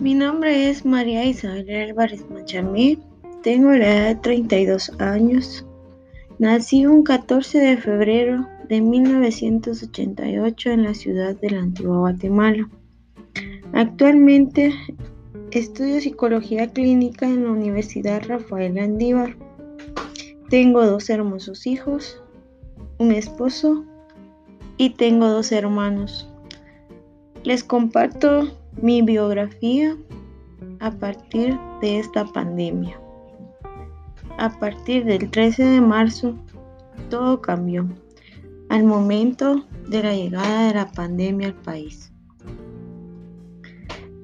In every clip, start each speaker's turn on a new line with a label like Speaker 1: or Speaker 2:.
Speaker 1: Mi nombre es María Isabel Álvarez Machamé, tengo la edad de 32 años. Nací un 14 de febrero de 1988 en la ciudad de la Antigua Guatemala. Actualmente estudio psicología clínica en la Universidad Rafael Andívar. Tengo dos hermosos hijos, un esposo y tengo dos hermanos. Les comparto mi biografía a partir de esta pandemia. A partir del 13 de marzo, todo cambió al momento de la llegada de la pandemia al país.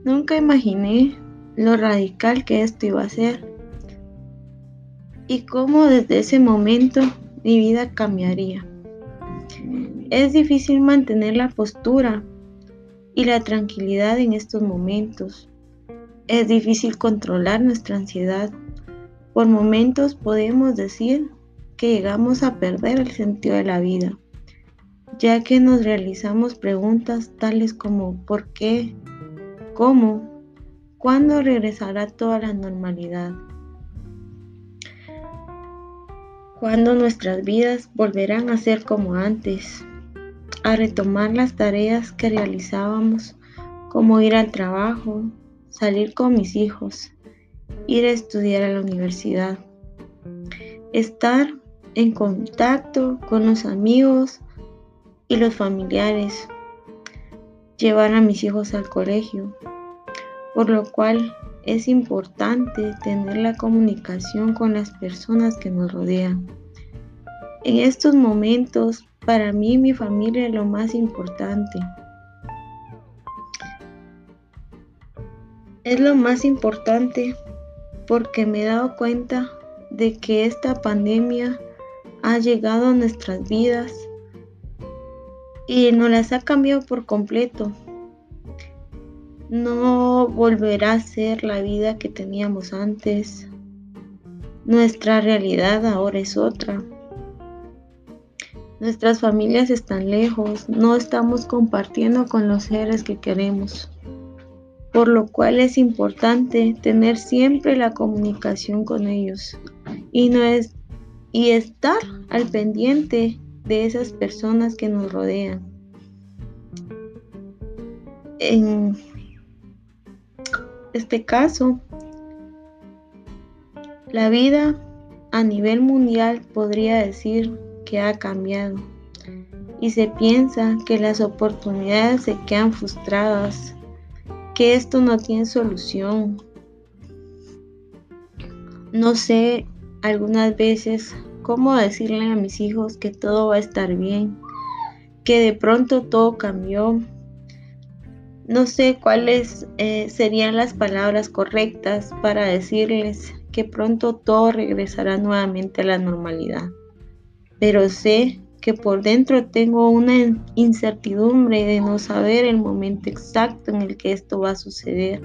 Speaker 1: Nunca imaginé lo radical que esto iba a ser y cómo desde ese momento mi vida cambiaría. Es difícil mantener la postura y la tranquilidad en estos momentos. Es difícil controlar nuestra ansiedad. Por momentos podemos decir que llegamos a perder el sentido de la vida, ya que nos realizamos preguntas tales como ¿por qué? ¿Cómo? ¿Cuándo regresará toda la normalidad? ¿Cuándo nuestras vidas volverán a ser como antes? A retomar las tareas que realizábamos, como ir al trabajo, salir con mis hijos, ir a estudiar a la universidad, estar en contacto con los amigos y los familiares, llevar a mis hijos al colegio, por lo cual es importante tener la comunicación con las personas que nos rodean. En estos momentos para mí mi familia es lo más importante. Es lo más importante porque me he dado cuenta de que esta pandemia ha llegado a nuestras vidas y nos las ha cambiado por completo. No volverá a ser la vida que teníamos antes. Nuestra realidad ahora es otra. Nuestras familias están lejos, no estamos compartiendo con los seres que queremos, por lo cual es importante tener siempre la comunicación con ellos y, estar al pendiente de esas personas que nos rodean. En este caso, la vida a nivel mundial podría decir que ha cambiado y se piensa que las oportunidades se quedan frustradas, que esto no tiene solución. No sé algunas veces cómo decirle a mis hijos que todo va a estar bien, que de pronto todo cambió. No sé cuáles eh, serían las palabras correctas para decirles que pronto todo regresará nuevamente a la normalidad pero sé que por dentro tengo una incertidumbre de no saber el momento exacto en el que esto va a suceder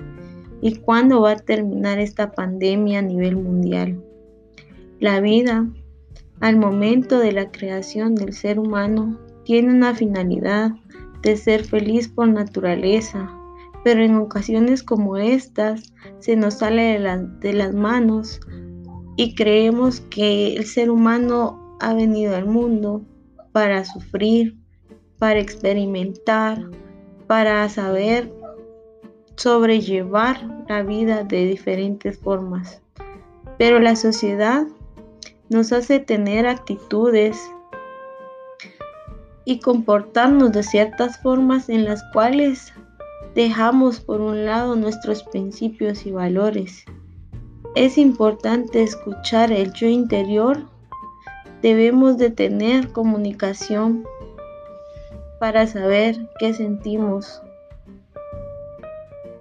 Speaker 1: y cuándo va a terminar esta pandemia a nivel mundial. La vida, al momento de la creación del ser humano, tiene una finalidad de ser feliz por naturaleza, pero en ocasiones como estas se nos sale de, de las manos y creemos que el ser humano ha venido al mundo para sufrir, para experimentar, para saber sobrellevar la vida de diferentes formas. Pero la sociedad nos hace tener actitudes y comportarnos de ciertas formas en las cuales dejamos por un lado nuestros principios y valores. Es importante escuchar el yo interior Debemos de tener comunicación para saber qué sentimos.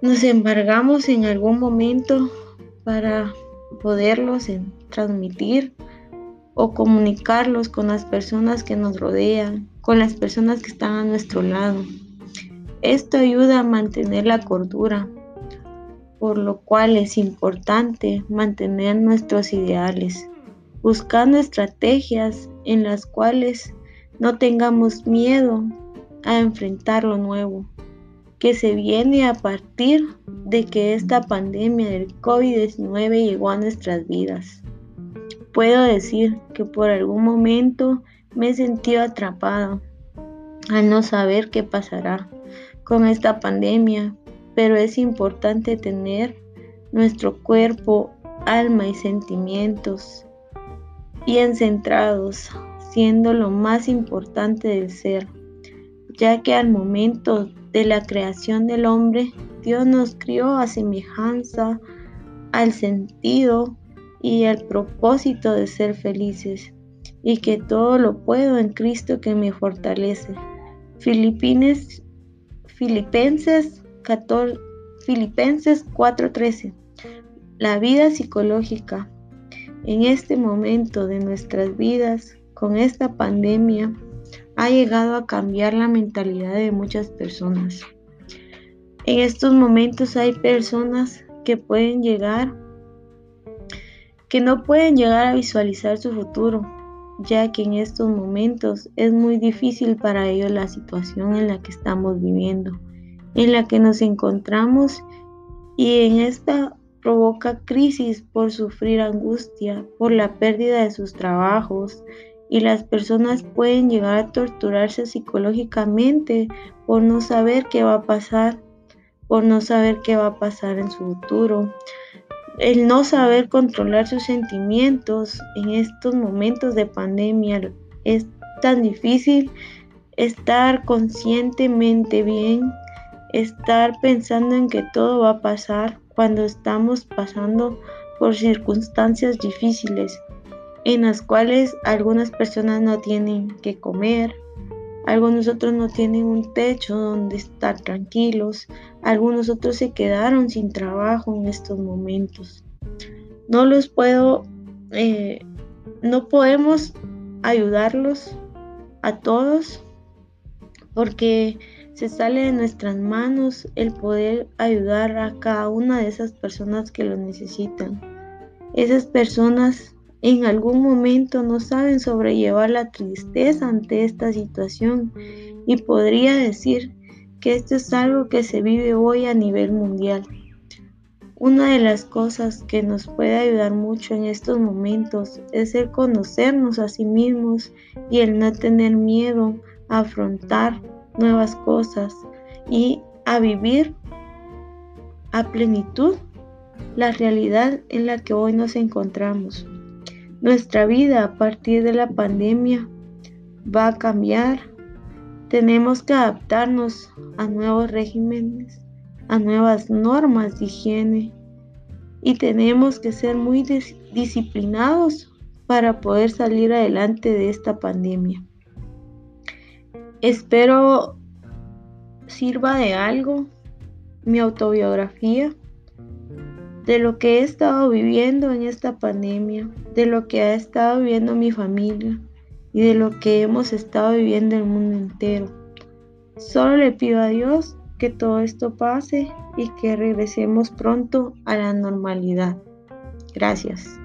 Speaker 1: Nos embargamos en algún momento para poderlos transmitir o comunicarlos con las personas que nos rodean, con las personas que están a nuestro lado. Esto ayuda a mantener la cordura, por lo cual es importante mantener nuestros ideales buscando estrategias en las cuales no tengamos miedo a enfrentar lo nuevo. que se viene a partir de que esta pandemia del COVID-19 llegó a nuestras vidas. Puedo decir que por algún momento me he sentido atrapada al no saber qué pasará con esta pandemia, pero es importante tener nuestro cuerpo, alma y sentimientos bien centrados, siendo lo más importante del ser, ya que al momento de la creación del hombre, Dios nos crió a semejanza al sentido y al propósito de ser felices, y que todo lo puedo en Cristo que me fortalece. Filipenses 14, Filipenses 4:13. La vida psicológica. En este momento de nuestras vidas, con esta pandemia, ha llegado a cambiar la mentalidad de muchas personas. En estos momentos hay personas que pueden llegar, que no pueden llegar a visualizar su futuro, ya que en estos momentos es muy difícil para ellos la situación en la que estamos viviendo, en la que nos encontramos y en esta provoca crisis por sufrir angustia, por la pérdida de sus trabajos, y las personas pueden llegar a torturarse psicológicamente por no saber qué va a pasar, por no saber qué va a pasar en su futuro. El no saber controlar sus sentimientos en estos momentos de pandemia es tan difícil estar conscientemente bien, estar pensando en que todo va a pasar cuando estamos pasando por circunstancias difíciles en las cuales algunas personas no tienen que comer, algunos otros no tienen un techo donde estar tranquilos, algunos otros se quedaron sin trabajo en estos momentos. No los puedo, eh, no podemos ayudarlos a todos porque se sale de nuestras manos el poder ayudar a cada una de esas personas que lo necesitan. Esas personas en algún momento no saben sobrellevar la tristeza ante esta situación y podría decir que esto es algo que se vive hoy a nivel mundial. Una de las cosas que nos puede ayudar mucho en estos momentos es el conocernos a sí mismos y el no tener miedo a afrontar nuevas cosas y a vivir a plenitud la realidad en la que hoy nos encontramos. Nuestra vida a partir de la pandemia va a cambiar. Tenemos que adaptarnos a nuevos regímenes, a nuevas normas de higiene y tenemos que ser muy disciplinados para poder salir adelante de esta pandemia. Espero sirva de algo mi autobiografía de lo que he estado viviendo en esta pandemia, de lo que ha estado viviendo mi familia y de lo que hemos estado viviendo el mundo entero. Solo le pido a Dios que todo esto pase y que regresemos pronto a la normalidad. Gracias.